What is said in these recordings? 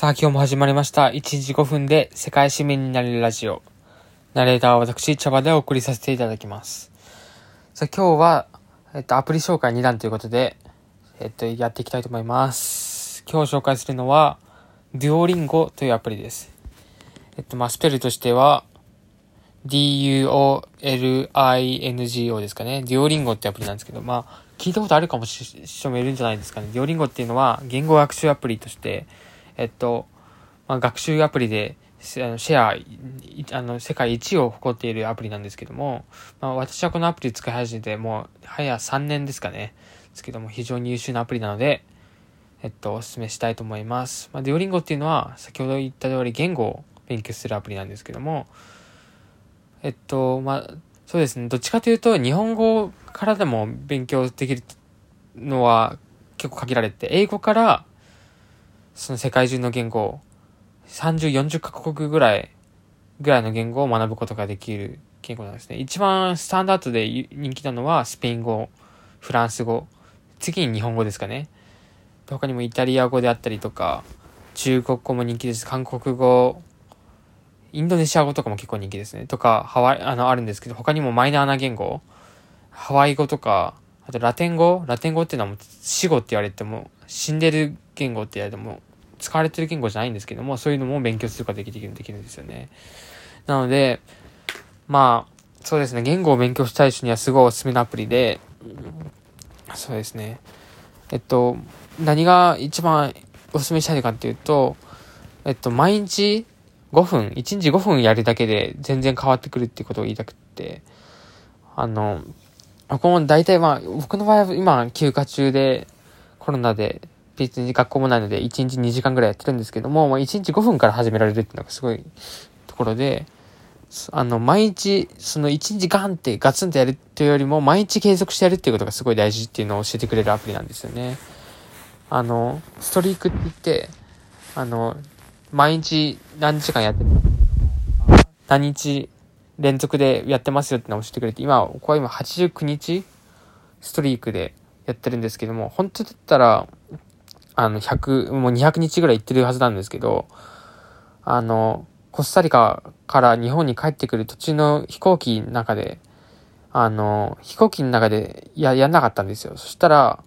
さあ、今日も始まりました。1時5分で世界市民になれるラジオ。ナレーターは私、茶葉でお送りさせていただきます。さあ、今日は、えっと、アプリ紹介2弾ということで、えっと、やっていきたいと思います。今日紹介するのは、デュオリンゴというアプリです。えっと、まあ、スペルとしては、D-U-O-L-I-N-G-O ですかね。デュオリンゴってアプリなんですけど、まあ、聞いたことあるかもしれ人もいるんじゃないですかね。デュオリンゴっていうのは、言語学習アプリとして、えっと、まあ、学習アプリで、シェア、あの、世界一を誇っているアプリなんですけども、まあ、私はこのアプリ使い始めて、もう、早3年ですかね。ですけども、非常に優秀なアプリなので、えっと、お勧めしたいと思います。まあ、デュオリンゴっていうのは、先ほど言った通り言語を勉強するアプリなんですけども、えっと、まあ、そうですね。どっちかというと、日本語からでも勉強できるのは結構限られて、英語から、その世界中の言語を、30、40カ国ぐらい、ぐらいの言語を学ぶことができる言語なんですね。一番スタンダードで人気なのはスペイン語、フランス語、次に日本語ですかね。他にもイタリア語であったりとか、中国語も人気です。韓国語、インドネシア語とかも結構人気ですね。とか、ハワイ、あの、あるんですけど、他にもマイナーな言語、ハワイ語とか、あとラテン語ラテン語っていうのはもう死語って言われても、死んでる言語って言われても、使われてる言語じゃないんですけども、そういうのも勉強することができるできるんですよね。なので、まあ、そうですね、言語を勉強したい人にはすごいおすすめのアプリで、そうですね。えっと、何が一番おすすめしたいかっていうと、えっと、毎日5分、1日5分やるだけで全然変わってくるってことを言いたくって、あの、僕も大体まあ、僕の場合は今休暇中でコロナで別に学校もないので1日2時間ぐらいやってるんですけども、まあ、1日5分から始められるっていうのがすごいところで、あの、毎日、その1日ガンってガツンとやるっていうよりも、毎日継続してやるっていうことがすごい大事っていうのを教えてくれるアプリなんですよね。あの、ストリークって言って、あの、毎日何時間やって何日連続でやってますよってのを教えてくれて、今、ここは今89日ストリークでやってるんですけども、本当だったら、あの、100、もう200日ぐらい行ってるはずなんですけど、あの、コスタリカから日本に帰ってくる途中の飛行機の中で、あの、飛行機の中でや、やんなかったんですよ。そしたら、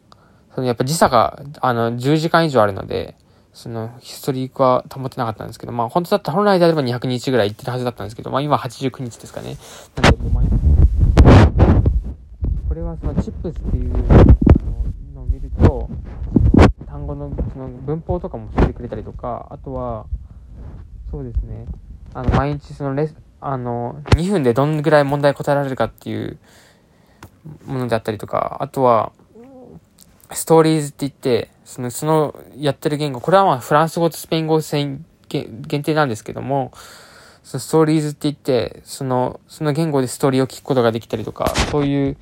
そのやっぱ時差が、あの、10時間以上あるので、その、ヒストリークは保てなかったんですけど、まあ本当だったら本来であれば200日ぐらい行ってるはずだったんですけど、まあ今89日ですかね。なんで、これはそのチップスっていうと、単語のその文法とかも教えてくれたりとか、あとは、そうですね、あの、毎日そのレ、あの、2分でどんぐらい問題答えられるかっていうものであったりとか、あとは、ストーリーズって言って、その、そのやってる言語、これはまあフランス語とスペイン語限限定なんですけども、そのストーリーズって言って、その、その言語でストーリーを聞くことができたりとか、そういう、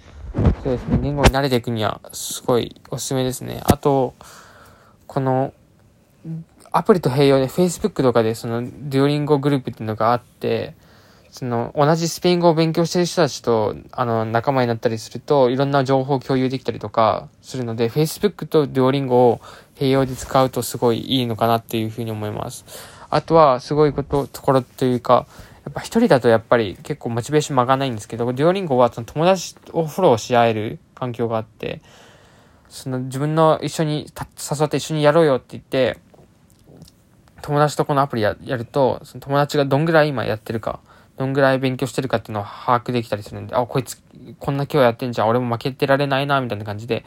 そうですね、言語に慣れていくには、すごいおすすめですね。あと、この、アプリと併用で Facebook とかでその、デュオリンゴグループっていうのがあって、その、同じスペイン語を勉強してる人たちと、あの、仲間になったりすると、いろんな情報を共有できたりとかするので、Facebook とデュオリンゴを併用で使うとすごいいいのかなっていうふうに思います。あとは、すごいこと、ところというか、やっぱ一人だとやっぱり結構モチベーションも上がないんですけど、デュオリンゴはその友達をフォローし合える環境があって、その自分の一緒に誘って一緒にやろうよって言って、友達とこのアプリややると、その友達がどんぐらい今やってるか、どんぐらい勉強してるかっていうのを把握できたりするんで、あ、こいつ、こんな今日やってんじゃん、俺も負けてられないな、みたいな感じで、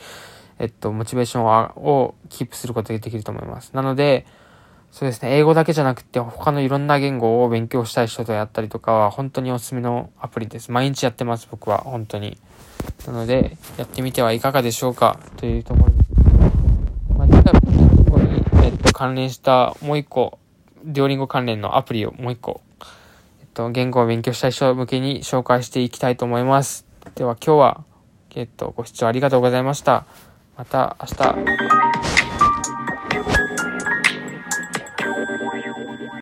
えっと、モチベーションををキープすることができると思います。なので、そうですね、英語だけじゃなくて、他のいろんな言語を勉強したい人とやったりとかは、本当におすすめのアプリです。毎日やってます、僕は、本当に。なので、やってみてはいかがでしょうか、というところです。まあ、次回に、えっと、関連したもう一個、デュオリンゴ関連のアプリをもう一個、えっと、言語を勉強したい人向けに紹介していきたいと思います。では今日は、えっと、ご視聴ありがとうございました。また明日。